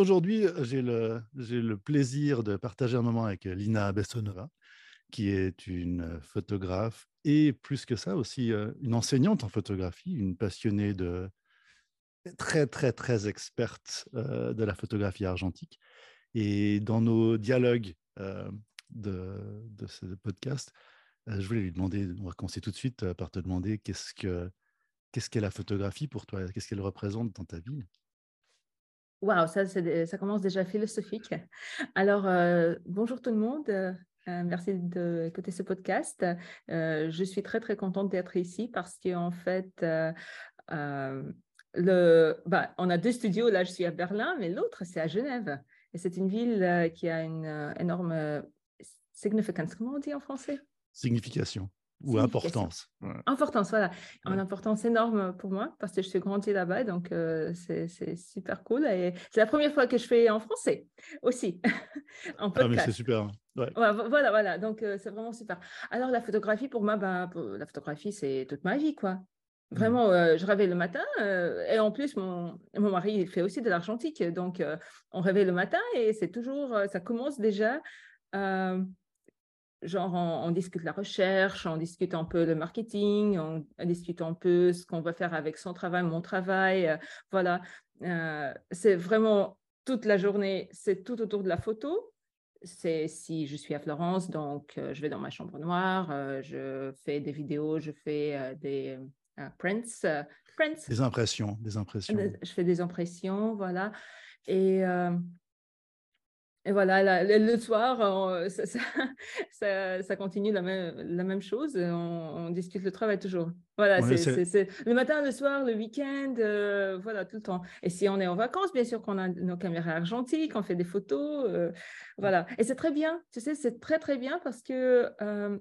aujourd'hui, j'ai le, plaisir de partager un moment avec Lina Bessonova, qui est une photographe et plus que ça aussi une enseignante en photographie, une passionnée de très très très experte de la photographie argentique. Et dans nos dialogues de, de, ce podcast, je voulais lui demander, on va commencer tout de suite par te demander qu'est-ce que qu'est-ce qu'est la photographie pour toi? Qu'est-ce qu'elle représente dans ta vie? Waouh, ça, commence déjà philosophique. Alors, bonjour tout le monde. Euh, merci d'écouter ce podcast. Euh, je suis très, très contente d'être ici parce qu'en fait, euh, le, bah, on a deux studios. Là, je suis à Berlin, mais l'autre, c'est à Genève. Et c'est une ville qui a une énorme significance. Comment on dit en français? Signification ou importance. Importance, voilà. Une importance énorme pour moi parce que je suis grandie là-bas, donc euh, c'est super cool. Et c'est la première fois que je fais en français aussi, en podcast. Ah, mais c'est super. Voilà, voilà. Donc euh, c'est vraiment super. Alors la photographie, pour moi, ben, la photographie, c'est toute ma vie, quoi. Mmh. Vraiment, euh, je rêvais le matin et en plus, mon, mon mari, il fait aussi de l'argentique. Donc, on rêvait le matin et c'est toujours, ça commence déjà genre on, discute la recherche, on discute un peu le marketing, on, discute un peu ce qu'on va faire avec son travail, mon travail. Euh, voilà, euh, c'est vraiment toute la journée, c'est tout autour de la photo. C'est si je suis à Florence, donc euh, je vais dans ma chambre noire, je fais des vidéos, je fais des prints, prints. Des impressions, des impressions. Je fais des impressions, voilà. Et et voilà, le, soir, ça, ça, continue la même, la même chose. On, discute le travail toujours. Voilà, c'est le matin, le soir, le week-end, euh, voilà, tout le temps. Et si on est en vacances, bien sûr qu'on a nos caméras argentiques, on fait des photos. Euh, voilà. Et c'est très bien, tu sais, c'est très, très bien parce que euh,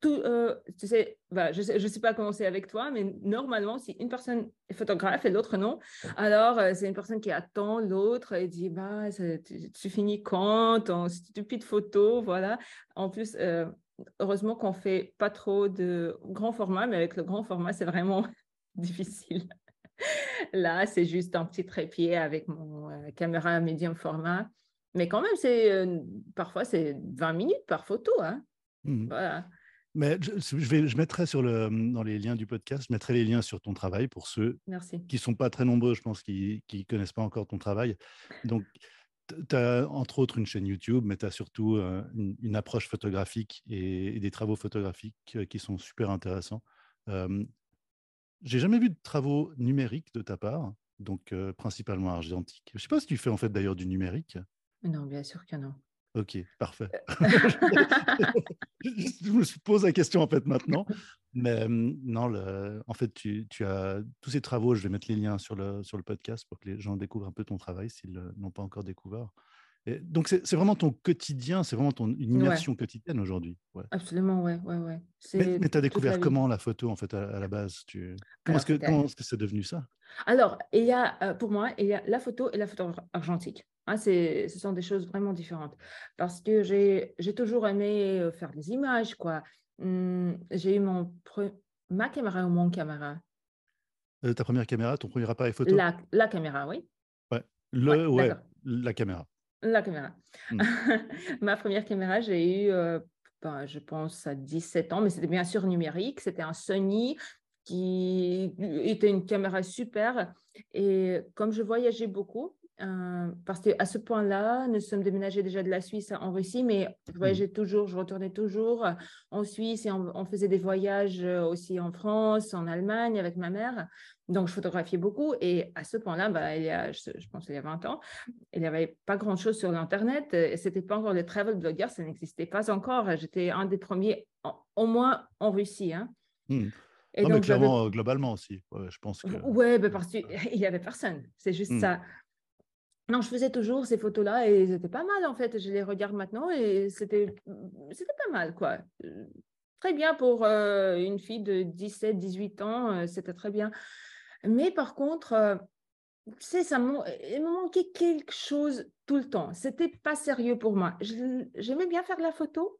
tout, euh, tu sais, bah, je ne sais, pas comment c'est avec toi, mais normalement, si une personne est photographe et l'autre non, alors euh, c'est une personne qui attend l'autre et dit bah, tu, finis quand ton stupide photo, voilà. En plus, euh, heureusement qu'on fait pas trop de grand format, mais avec le grand format, c'est vraiment difficile. Là, c'est juste un petit trépied avec mon caméra médium format. Mais quand même, c'est parfois c'est 20 minutes par photo. Hein. Mmh. Voilà. Mais je, vais, je mettrai sur le, dans les liens du podcast, je mettrai les liens sur ton travail pour ceux qui ne sont pas très nombreux, je pense, qui ne connaissent pas encore ton travail. Donc, tu as entre autres une chaîne YouTube, mais tu as surtout euh, une, approche photographique et, des travaux photographiques euh, qui sont super intéressants. Euh, J'ai jamais vu de travaux numériques de ta part, donc euh, principalement argentique. Je ne sais pas si tu fais en fait d'ailleurs du numérique. Non, bien sûr que non. Ok, parfait. je me pose la question en fait maintenant. Mais non, en fait, tu, as tous ces travaux, je vais mettre les liens sur le, sur le podcast pour que les gens découvrent un peu ton travail s'ils n'ont pas encore découvert. Et donc, c'est vraiment ton quotidien, c'est vraiment ton, une immersion quotidienne aujourd'hui. Ouais. Absolument, ouais. ouais, ouais. Mais, tu as découvert comment la photo, en fait, à, la base tu... Comment est-ce que c'est -ce devenu ça? Alors, il y a, euh, pour moi, il y a la photo et la photo argentique. Hein, ce sont des choses vraiment différentes. Parce que j'ai toujours aimé euh, faire des images, quoi. Hum, j'ai eu mon ma caméra ou mon caméra? Euh, Ta première caméra, ton premier appareil photo? La, la caméra, oui. Ouais, Le, ouais, la caméra. La caméra. Hum. ma première caméra, j'ai eu, euh, ben, je pense, à 17 ans, mais c'était bien sûr numérique. C'était un Sony qui était une caméra super. Et comme je voyageais beaucoup, euh, parce qu'à ce point-là, nous sommes déménagés déjà de la Suisse en Russie, mais je mmh. voyageais toujours, je retournais toujours en Suisse et on, faisait des voyages euh, aussi en France, en Allemagne avec ma mère. Donc, je photographiais beaucoup. Et à ce point-là, bah, il y a, je, pense il y a 20 ans, il n'y avait pas grand-chose sur l'Internet. Ce n'était pas encore le travel blogger, ça n'existait pas encore. J'étais un des premiers, au moins en Russie. Hein. Mmh. Et non, donc, mais clairement, euh, globalement aussi. je pense que... Ouais, parce qu'il n'y avait personne. C'est juste ça. Non, je faisais toujours ces photos-là et c'était pas mal en fait. Je les regarde maintenant et c'était pas mal quoi. Très bien pour euh, une fille de 17, 18 ans, euh, c'était très bien. Mais par contre, euh, c'est ça, il me manquait quelque chose tout le temps. C'était pas sérieux pour moi. J'aimais bien faire la photo,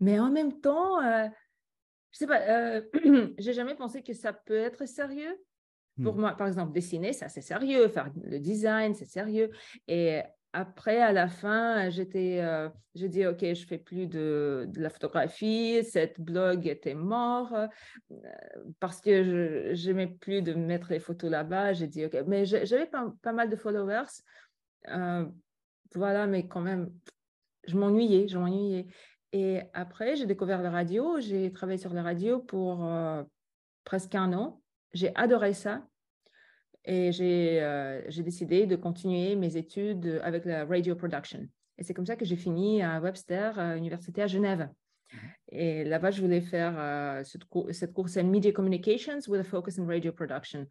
mais en même temps, je sais pas, j'ai jamais pensé que ça peut être sérieux. Pour Hmm. moi, par exemple, dessiner, ça c'est sérieux, faire le design, c'est sérieux. Et après, à la fin, j'étais, euh, j'ai dit, OK, je fais plus de, de la photographie, cette blog était mort euh, parce que je j'aimais plus de mettre les photos là-bas. J'ai dit, OK, mais j'avais pas, pas mal de followers. euh, voilà, mais quand même, je m'ennuyais, je m'ennuyais. Et après, j'ai découvert la radio. J'ai travaillé sur la radio pour euh, presque un an. J'ai adoré ça. Et j'ai euh, j'ai décidé de continuer mes études avec la radio production. Et c'est comme ça que j'ai fini à Webster, à l'université à Genève. Mhm. Et là-bas, je voulais faire euh, cette, cour cette course en Media Communications with a focus on radio production.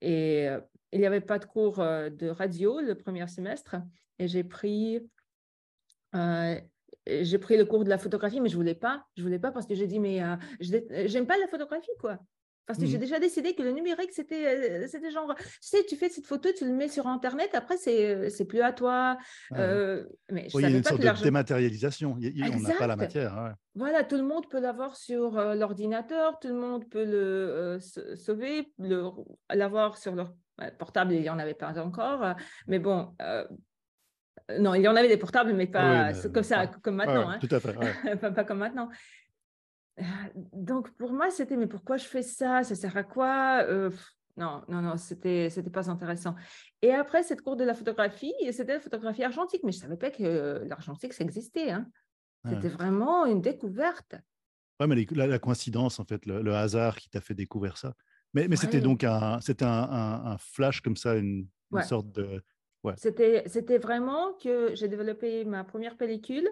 Et euh, il n'y avait pas de cours euh, de radio le premier semestre. Et j'ai pris, euh, j'ai pris le cours de la photographie, mais je ne voulais pas. Je voulais pas parce que j'ai dit, mais euh, je n'aime pas la photographie, quoi. Parce que j'ai Mhm. déjà décidé que le numérique, c'était euh, c'était genre, tu sais, tu fais cette photo, tu le mets sur Internet, après, c'est c'est plus à toi. Euh, mais je Oui, il y a une pas sorte de dématérialisation. Il a- on n'a pas la matière. ouais. Voilà, tout le monde peut l'avoir sur euh, l'ordinateur, tout le monde peut le euh, sauver, le- l'avoir sur leur portable, il n'y en avait pas encore, euh, mais bon, euh, non, il y en avait des portables, mais Ah oui, pas mais- comme ça, comme maintenant, ouais, hein. Tout à fait. ouais. pas, pas comme maintenant. Euh, Donc pour moi, c'était, mais pourquoi je fais ça? Ça sert à quoi? Euh, Non, non, non, c'était, c'était pas intéressant. Et après cette cours de la photographie, c'était la photographie argentique, mais je savais pas que l'argentique, ça existait. Hein. Ouais. C'était vraiment une découverte. Ouais, mais les- la, la coïncidence, en fait, le, le hasard qui t'a fait découvrir ça. Mais, mais c'était Ouais. donc un, c'était un, un- un flash comme ça, une, une Ouais. sorte de. C'était, c'était vraiment que j'ai développé ma première pellicule.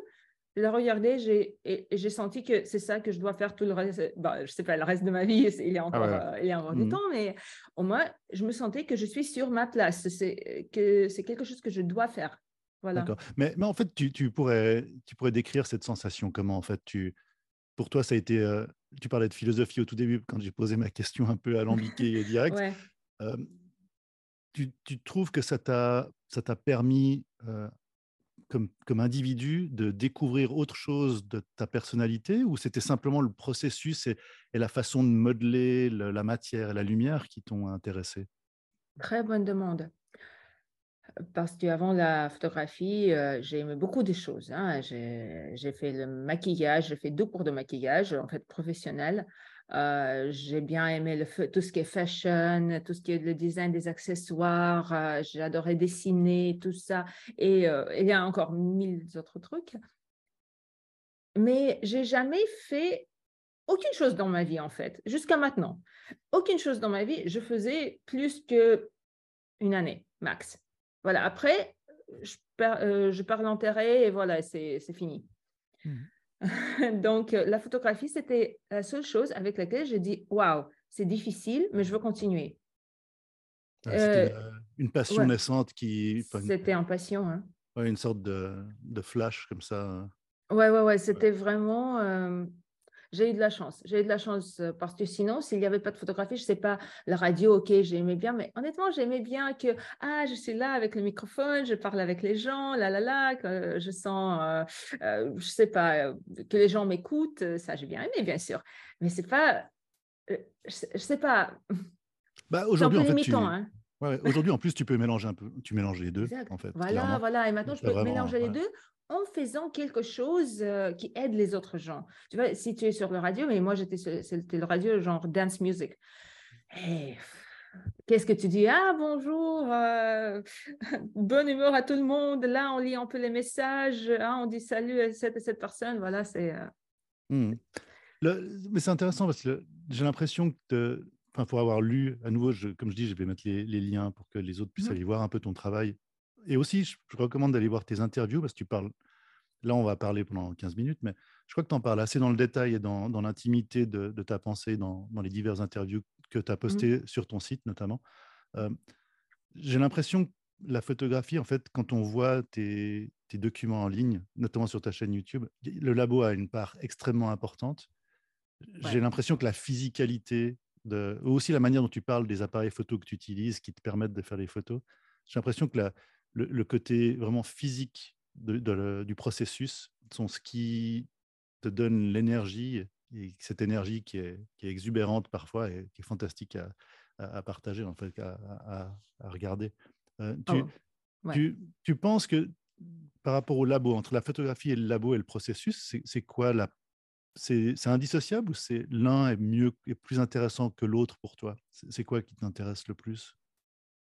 Je l'ai regardée j'ai, senti que c'est ça que je dois faire tout le reste. Bah, je sais pas, le reste de ma vie, il y a encore, ouais. euh, il y a encore du Mhm. temps, mais au moins, je me sentais que je suis sur ma place. C'est, que c'est quelque chose que je dois faire. Voilà. D'accord. Mais, mais en fait, tu, tu pourrais, tu pourrais décrire cette sensation comment, en fait, tu, pour toi, ça a été. euh, tu parlais de philosophie au tout début, quand j'ai posé ma question un peu alambiquée et directe. Ouais. Euh, tu, tu trouves que ça t'a, ça t'a permis, euh, comme, individu, de découvrir autre chose de ta personnalité ou c'était simplement le processus et, la façon de modeler le- la matière et la lumière qui t'ont intéressé? Très bonne demande. Parce qu'avant la photographie, euh, j'ai aimé beaucoup de choses. hein. J'ai j'ai fait le maquillage, j'ai fait deux cours de maquillage, en fait, professionnel. Euh, j'ai bien aimé tout ce qui est fashion, tout ce qui est le design des accessoires. euh, adoré dessiner, tout ça. Et euh, il y a encore mille autres trucs. Mais j'ai jamais fait aucune chose dans ma vie, en fait, jusqu'à maintenant. Aucune chose dans ma vie. Je faisais plus que une année, max. Voilà, après, je pars, euh, je pars l'enterrer et voilà, c'est fini. Donc, euh, la photographie, c'était la seule chose avec laquelle j'ai dit, waouh, c'est difficile, mais je veux continuer. Ah, C'était Euh, euh, une passion ouais. naissante qui. enfin, C'était en passion. Hein. ouais, une sorte de, de flash comme ça. euh. Ouais, ouais, ouais, c'était vraiment. euh, j'ai eu de la chance. J'ai eu de la chance euh, parce que sinon, s'il n'y avait pas de photographie, je sais pas, la radio, ok, j'aimais bien, mais honnêtement, j'aimais bien que, ah, je suis là avec le microphone, je parle avec les gens, là, là, là, que je sens, euh, euh, je sais pas, euh, que les gens m'écoutent, euh, ça, j'ai bien aimé, bien sûr. Mais c'est pas, euh, je, je sais pas, Bah, aujourd'hui, en fait, tu, limitant, hein. Ouais, ouais, aujourd'hui, en plus, tu peux mélanger un peu. Tu mélanges les deux, Exact. en fait. Voilà, clairement. voilà. Et maintenant, je peux vraiment- mélanger les deux en faisant quelque chose euh, qui aide les autres gens. Tu vois, si tu es sur le radio, mais moi, j'étais c'était le radio genre dance music. Et qu'est-ce que tu dis? Ah, bonjour, euh, bonne humeur à tout le monde. Là, on lit un peu les messages. Ah, on dit salut à cette et cette personne. Voilà, c'est. euh. Le- mais c'est intéressant parce que j'ai l'impression que, enfin, pour avoir lu, à nouveau, je- comme je dis, je vais mettre les, les liens pour que les autres puissent Mhm. aller voir un peu ton travail. Et aussi, je, je recommande d'aller voir tes interviews parce que tu parles. Là, on va parler pendant 15 minutes, mais je crois que tu en parles assez dans le détail et dans, dans l'intimité de, de ta pensée dans, dans les diverses interviews que tu as postées sur ton site, notamment. Euh, j'ai l'impression que la photographie, en fait, quand on voit tes, tes documents en ligne, notamment sur ta chaîne YouTube, le labo a une part extrêmement importante. J'ai l'impression que la physicalité, de, ou aussi la manière dont tu parles des appareils photo que tu utilises qui te permettent de faire les photos, j'ai l'impression que la, le, le côté vraiment physique de, de le- du processus sont ce qui te donne l'énergie, et cette énergie qui est, qui est exubérante parfois et qui est fantastique à, à, partager, en fait, à, regarder. tu, oh, tu, tu, penses que par rapport au labo, entre la photographie et le labo et le processus, c'est quoi la c'est indissociable ou c'est l'un est mieux et plus intéressant que l'autre pour toi? C'est quoi qui t'intéresse le plus?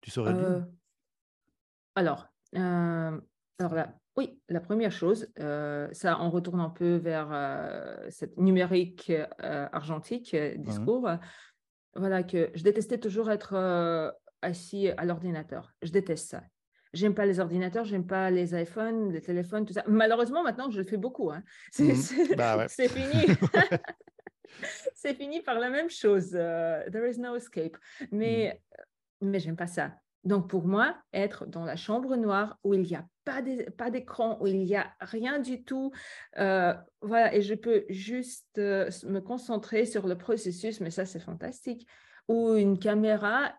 Tu saurais dire? Alors, alors là, oui, la première chose, ça on retourne un peu vers cette numérique argentique discours. Voilà que je détestais toujours être assis à l'ordinateur. Je déteste ça. J'aime pas les ordinateurs, j'aime pas les iPhones, les téléphones, tout ça. Malheureusement, maintenant, je le fais beaucoup. Hein. C'est bah fini. c'est fini par la même chose. there is no escape. Mais, mmh. mais j'aime pas ça. Donc, pour moi, être dans la chambre noire où il n'y a pas d'écran, où il n'y a rien du tout, euh, voilà, et je peux juste euh, me concentrer sur le processus, mais ça, c'est fantastique. Ou une caméra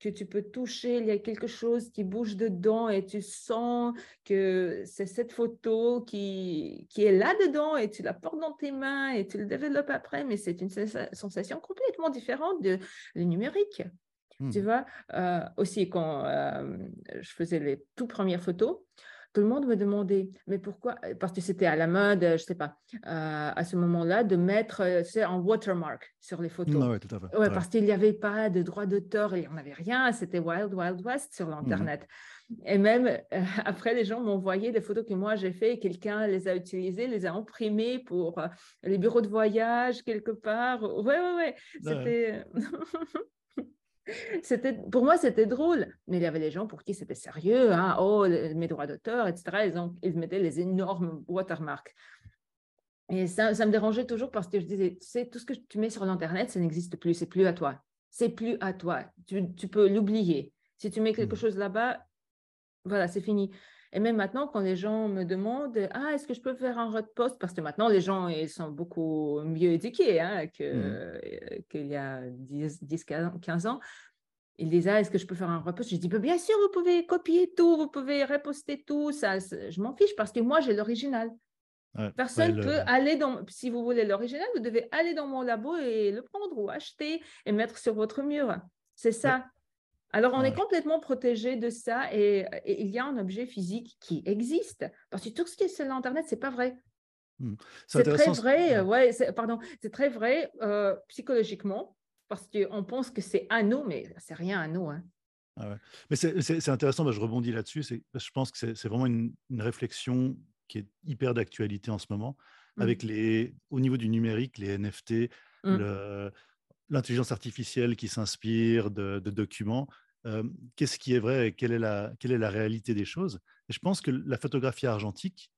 que tu peux toucher, il y a quelque chose qui bouge dedans et tu sens que c'est cette photo qui, qui est là-dedans et tu la portes dans tes mains et tu le développes après, mais c'est une sensation complètement différente de le numérique. Tu mmh. vois, euh, aussi quand euh, je faisais les tout premières photos, tout le monde me demandait, mais pourquoi Parce que c'était à la mode, je ne sais pas, euh, à ce moment-là, de mettre c'est un watermark sur les photos. Mmh, tout à fait. Ouais, Parce qu'il n'y avait pas de droit d'auteur, il n'y en avait rien, c'était Wild Wild West sur mmh. l'Internet. Et même après, les gens m'envoyaient des photos que moi j'ai fait, quelqu'un les a utilisées, les a imprimées pour les bureaux de voyage quelque part. Ouais, ouais, ouais. C'était. C'était, pour moi, c'était drôle, mais il y avait des gens pour qui c'était sérieux. Hein. Oh, mes droits d'auteur, etc. Ils, ont, ils mettaient les énormes watermarks. Et ça, ça me dérangeait toujours parce que je disais, tu sais, tout ce que tu mets sur l'Internet, ça n'existe plus, c'est plus à toi. C'est plus à toi. Tu, tu peux l'oublier. Si tu mets quelque mmh. chose là-bas, voilà, c'est fini. Et même maintenant, quand les gens me demandent Ah, est-ce que je peux faire un repost Parce que maintenant, les gens ils sont beaucoup mieux éduqués hein, mmh. qu'il y a 10, 10, 15 ans. Ils disent ah, Est-ce que je peux faire un repost Je dis bah, Bien sûr, vous pouvez copier tout, vous pouvez reposter tout. Ça, je m'en fiche parce que moi, j'ai l'original. Personne ne peut aller dans. Si vous voulez l'original, vous devez aller dans mon labo et le prendre ou acheter et mettre sur votre mur. C'est ça. Alors, on est complètement protégé de ça et, il y a un objet physique qui existe. Parce que tout ce qui est sur l'Internet, ce n'est pas vrai. Mmh. C'est très vrai, ouais, pardon, c'est très vrai euh, psychologiquement parce qu'on pense que c'est à nous, mais c'est rien à nous. Hein. Ah mais c'est intéressant, bah, je rebondis là-dessus. Je pense que c'est vraiment une, réflexion qui est hyper d'actualité en ce moment, mmh. avec les, au niveau du numérique, les NFT, mmh l'intelligence artificielle qui s'inspire de, documents. Qu'est-ce qui est vrai et quelle est, la, quelle est la réalité des choses? Et je pense que la photographie argentique,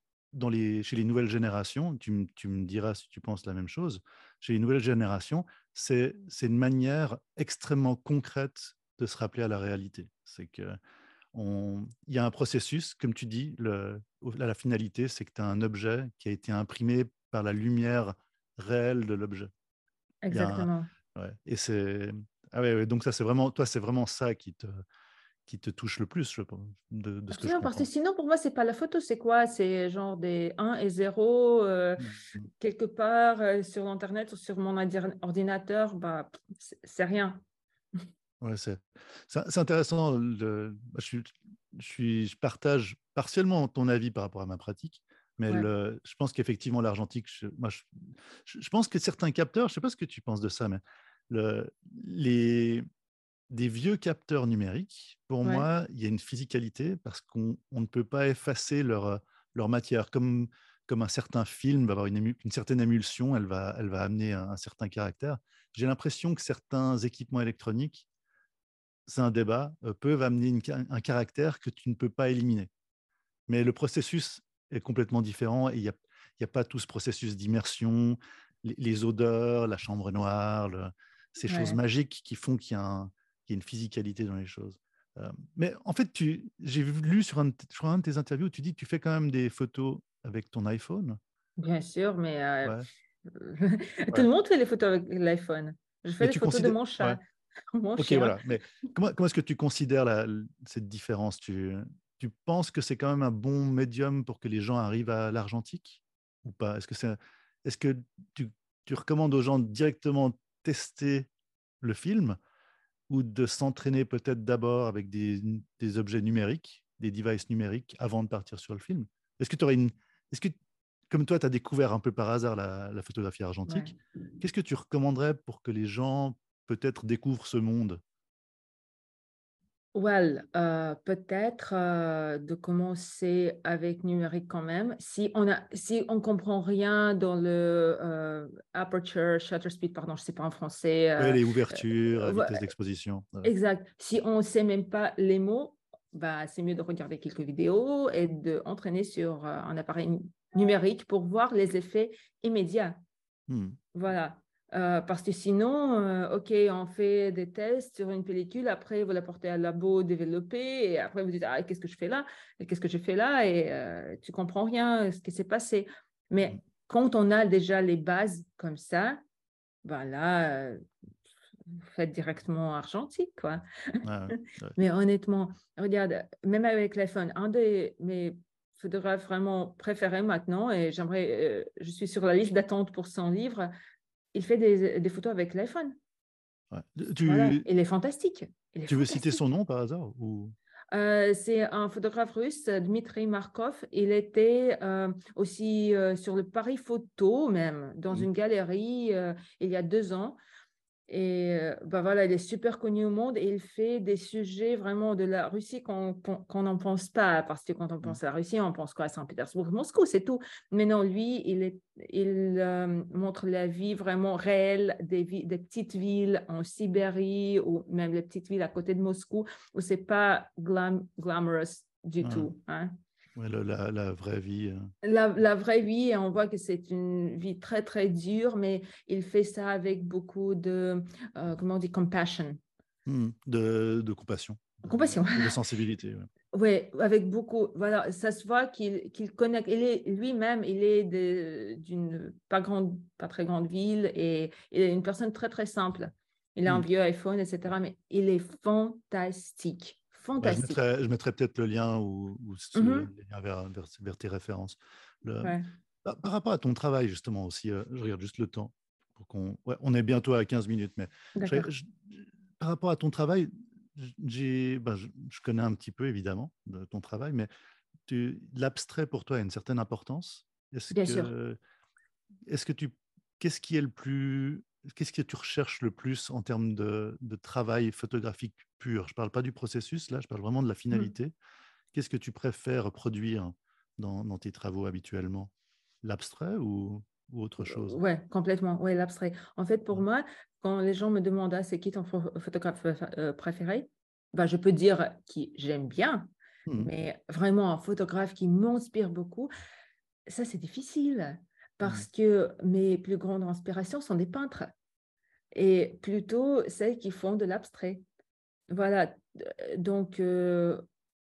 chez les nouvelles générations, tu, me diras si tu penses la même chose, chez les nouvelles générations, c'est une manière extrêmement concrète de se rappeler à la réalité. C'est que il y a un processus, comme tu dis, le, la finalité, c'est que tu as un objet qui a été imprimé par la lumière réelle de l'objet. Exactement. Ouais. Et c'est ah ouais, donc ça c'est vraiment toi c'est vraiment ça qui te qui te touche le plus, je pense. De, de ce que je parce que sinon, pour moi, c'est pas la photo, c'est quoi? C'est genre des 1 et 0 euh, mmh, quelque part euh, sur Internet ou sur mon ordinateur, bah, c'est rien. Ouais, c'est intéressant. Le, je, suis, je, suis, je partage partiellement ton avis par rapport à ma pratique. Mais je pense qu'effectivement, l'argentique, je, moi, je, pense que certains capteurs, je ne sais pas ce que tu penses de ça, mais le, les, des vieux capteurs numériques, pour moi, il y a une physicalité parce qu'on ne peut pas effacer leur, leur matière. Comme, comme un certain film va avoir une, une certaine émulsion, elle va, elle va amener un, certain caractère. J'ai l'impression que certains équipements électroniques, c'est un débat, euh, peuvent amener un caractère que tu ne peux pas éliminer. Mais le processus est complètement différent et il n'y a, a, pas tout ce processus d'immersion, les, odeurs, la chambre noire, ces choses magiques qui font qu'il y, a une physicalité dans les choses. Euh, mais en fait, j'ai lu sur un, un, de tes interviews, tu dis que tu fais quand même des photos avec ton iPhone. Bien sûr, mais euh, tout le monde fait les photos avec l'iPhone. Je fais les photos de mon chat. ok, voilà. Mais comment, comment est-ce que tu considères la, cette différence? Tu, tu penses que c'est quand même un bon médium pour que les gens arrivent à l'argentique ou pas? Est-ce que, c'est, est-ce que tu, tu, recommandes aux gens directement tester le film ou de s'entraîner peut-être d'abord avec des, des, objets numériques, des devices numériques, avant de partir sur le film? Est-ce que tu aurais une. Est-ce que, comme toi, tu as découvert un peu par hasard la, photographie argentique, qu'est-ce que tu recommanderais pour que les gens peut-être découvrent ce monde? Well, euh, peut-être euh, de commencer avec numérique quand même. Si on a, si on comprend rien dans le euh, aperture, shutter speed, pardon, je sais pas en français. les ouvertures, la vitesse d'exposition. Exact. Si on sait même pas les mots, bah, c'est mieux de regarder quelques vidéos et d'entraîner sur un appareil numérique pour voir les effets immédiats. Hmm. Voilà. Euh, parce que sinon, euh, OK, on fait des tests sur une pellicule, après vous la portez à labo développé, et après vous dites, ah, qu'est-ce que je fais là? Qu'est-ce que je fais là? Et euh, tu comprends rien, ce qui s'est passé. Mais mmh. quand on a déjà les bases comme ça, ben là, vous faites directement argentique, quoi. Mais honnêtement, regarde, même avec l'iPhone, un de mes photographes vraiment préférés maintenant, et j'aimerais, je suis sur la liste d'attente pour son livre, il fait des, photos avec l'iPhone. Il est fantastique. tu veux citer son nom par hasard ou... Euh, c'est un photographe russe, Dmitri Markov. Il était euh, aussi euh, sur le Paris Photo, même, dans mmh. une galerie il y a deux ans. Et bah voilà, il est super connu au monde et il fait des sujets vraiment de la Russie qu'on n'en pense pas. Parce que quand on mmh. pense à la Russie, on pense quoi? À Saint-Pétersbourg, Moscou, c'est tout. Mais non, lui, il, est, il montre la vie vraiment réelle des, des petites villes en Sibérie ou même les petites villes à côté de Moscou où c'est pas glam, glamorous du tout. Hein la, vraie vie. Hein. La, vraie vie, on voit que c'est une vie très, très dure, mais il fait ça avec beaucoup de, euh, comment on dit, compassion. Mmh, de, compassion. Compassion. De sensibilité. Oui, avec beaucoup. Voilà, ça se voit qu'il connecte. Il est lui-même, il est d'une pas grande, pas très grande ville et il est une personne très très simple. Il a un mmh. vieux iPhone, etc. Mais il est fantastique. Je mettrai, peut-être le lien ou, vers, tes références. Bah, par rapport à ton travail, justement, aussi, euh, je regarde juste le temps. Pour qu'on... on est bientôt à 15 minutes, mais par rapport à ton travail, j'ai, bah, je, connais un petit peu, évidemment, de ton travail, mais l'abstrait pour toi a une certaine importance? Est-ce que, sûr. Est-ce que tu, qu'est-ce qui est le plus qu'est-ce que tu recherches le plus en termes de, travail photographique pur? Je ne parle pas du processus, là, je parle vraiment de la mmh. finalité. Qu'est-ce que tu préfères produire dans, tes travaux habituellement? L'abstrait ou, autre chose? Oui, complètement. Oui, l'abstrait. En fait, pour mmh. moi, quand les gens me demandent ah, c'est qui ton photographe euh, préféré, bah, je peux dire qui j'aime bien, mmh. mais vraiment un photographe qui m'inspire beaucoup, ça, c'est difficile parce que mes plus grandes inspirations sont des peintres et plutôt celles qui font de l'abstrait. Voilà, donc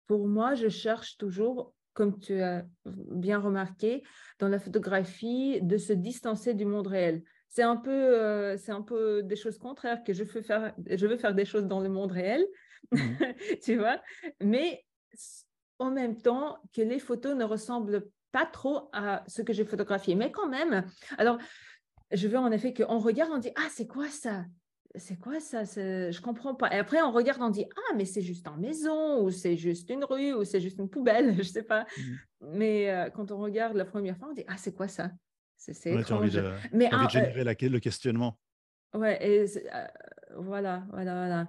pour moi, je cherche toujours, comme tu as bien remarqué, dans la photographie, de se distancer du monde réel. C'est un peu, c'est un peu des choses contraires que je veux faire. Je veux faire des choses dans le monde réel, mmh tu vois, mais en même temps que les photos ne ressemblent pas trop à ce que j'ai photographié, mais quand même. Alors, je veux en effet qu'on regarde, on dit Ah, c'est quoi ça? C'est quoi ça? Je comprends pas. Et après, on regarde, on dit Ah, mais c'est juste en maison, ou c'est juste une rue, ou c'est juste une poubelle, je sais pas. Mmh. Mais euh, quand on regarde la première fois, on dit Ah, c'est quoi ça? C'est étrange. Envie de, mais envie de générer le questionnement. Ouais, et euh, voilà, voilà, voilà.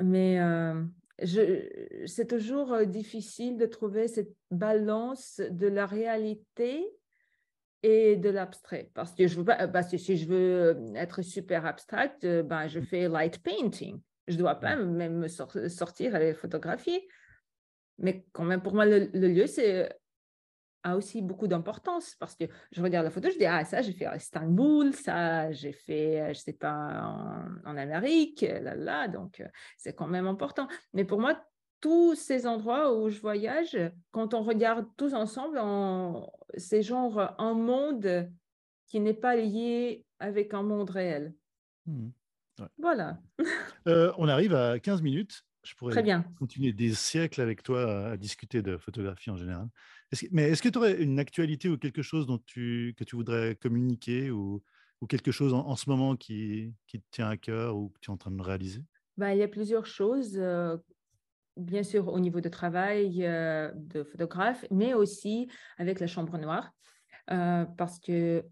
Mais euh, c'est toujours euh, difficile de trouver cette balance de la réalité et de l'abstrait. Parce que, je veux parce que si je veux euh, être super abstract, euh, ben, je fais light painting. Je ne dois pas même me sortir les photographier. Mais quand même, pour moi, le, lieu, c'est a aussi beaucoup d'importance parce que je regarde la photo, je dis, ah, ça, j'ai fait à Istanbul, ça, j'ai fait, je sais pas, en, Amérique, là, là, donc c'est quand même important. Mais pour moi, tous ces endroits où je voyage, quand on regarde tous ensemble, c'est genre un monde qui n'est pas lié avec un monde réel. Mmh. Voilà. Euh, on arrive à 15 minutes. Je pourrais Très bien. continuer des siècles avec toi à, discuter de photographie en général. Mais est-ce que tu aurais une actualité ou quelque chose que tu voudrais communiquer ou quelque chose en, ce moment qui, te tient à cœur ou que tu es en train de réaliser? Bah, Il y a plusieurs choses. bien sûr, au niveau de travail de photographe, mais aussi avec la chambre noire. parce que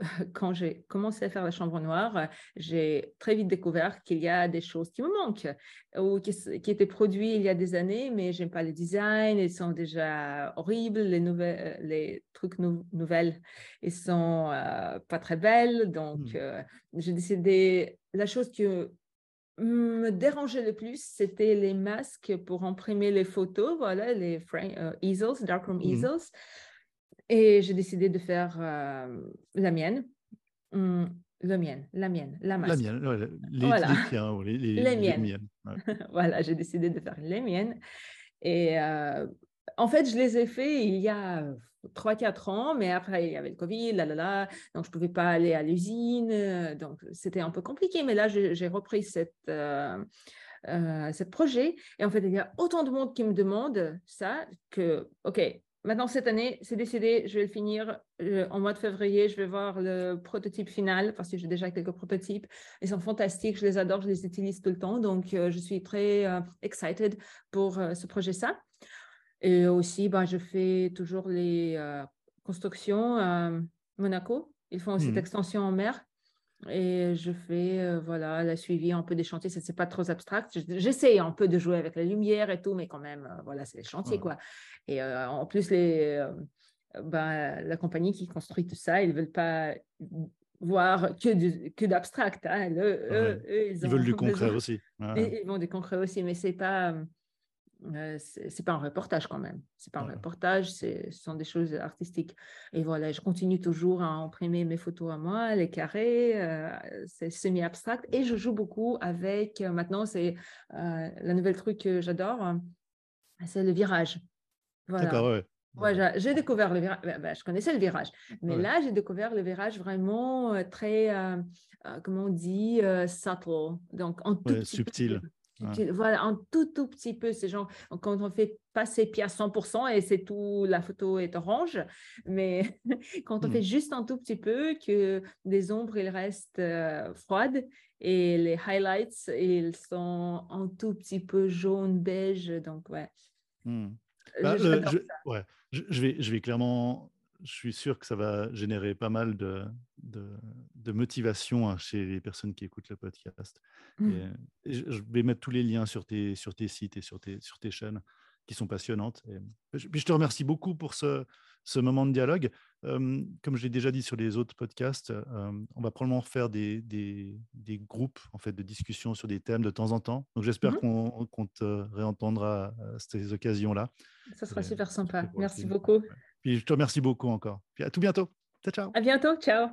quand j'ai commencé à faire la chambre noire, j'ai très vite découvert qu'il y a des choses qui me manquent ou qui, étaient produits il y a des années, mais j'aime pas les designs, ils sont déjà horribles, les, nouvelles, euh, les trucs nouvelles, ils sont euh, pas très belles. Donc, mmh. euh, j'ai décidé, la chose qui me dérangeait le plus, c'était les masques pour imprimer les photos, voilà, les frame, easels, darkroom mmh. easels. Et j'ai décidé de faire euh, la mienne. Hum, la mienne, la mienne, la masque. La mienne, les, voilà. les, les, miennes. voilà, j'ai décidé de faire les miennes. Et euh, en fait, je les ai fait il y a 3-4 ans, mais après, il y avait le Covid, là, là, là, donc je ne pouvais pas aller à l'usine, donc c'était un peu compliqué. Mais là, j'ai repris cette, euh, euh, ce projet. Et en fait, il y a autant de monde qui me demande ça que, OK, Maintenant, cette année, c'est décidé, je vais le finir euh, en mois de février. Je vais voir le prototype final parce que j'ai déjà quelques prototypes. Ils sont fantastiques, je les adore, je les utilise tout le temps. Donc, euh, je suis très euh, excited pour ce projet-ça. Et aussi, ben, je fais toujours les constructions à Monaco. Ils font aussi cette mmh. extension en mer. Et je fais voilà la suivi un peu des chantiers. Ce n'est pas trop abstract. J'essaie un peu de jouer avec la lumière et tout, mais quand même, voilà, c'est les chantiers. Quoi. Et en plus, les, ben, la compagnie qui construit tout ça, ils ne veulent pas voir que, que d'abstract. Hein. ils, veulent du concret aussi. Ils, vont du concret aussi, mais ce n'est pas euh, c'est pas un reportage quand même. C'est pas un reportage, ce sont des choses artistiques. Et voilà, je continue toujours à imprimer mes photos à moi, les carrés, euh, c'est semi-abstract. Et je joue beaucoup avec, euh, maintenant, c'est la nouvelle truc que j'adore, c'est le virage. Voilà. Ouais, j'ai découvert le virage, bah, je connaissais le virage, mais là, j'ai découvert le virage vraiment très, comment on dit, subtle, donc en tout subtil. Voilà, un tout, tout petit peu. C'est genre, quand on fait passer pied à 100% et c'est tout, la photo est orange. Mais quand on mmh. fait juste un tout petit peu, que les ombres, ils restent euh, froides et les highlights, ils sont un tout petit peu jaune, beige. Donc, ouais. Mmh. Bah, je, ouais. je, vais, je vais clairement je suis sûr que ça va générer pas mal de, de, motivation hein, chez les personnes qui écoutent le podcast. Mmh. Et, je vais mettre tous les liens sur tes, sur tes sites et sur tes, sur tes chaînes qui sont passionnantes. Et, puis je te remercie beaucoup pour ce, ce moment de dialogue. comme je l'ai déjà dit sur les autres podcasts, on va probablement faire des, des, des, groupes en fait, de discussion sur des thèmes de temps en temps. Donc j'espère mmh qu'on te réentendra à ces occasions-là. Ça sera super sympa. Merci beaucoup. Puis je te remercie beaucoup encore. Puis à tout bientôt. Ciao, ciao. À bientôt. Ciao.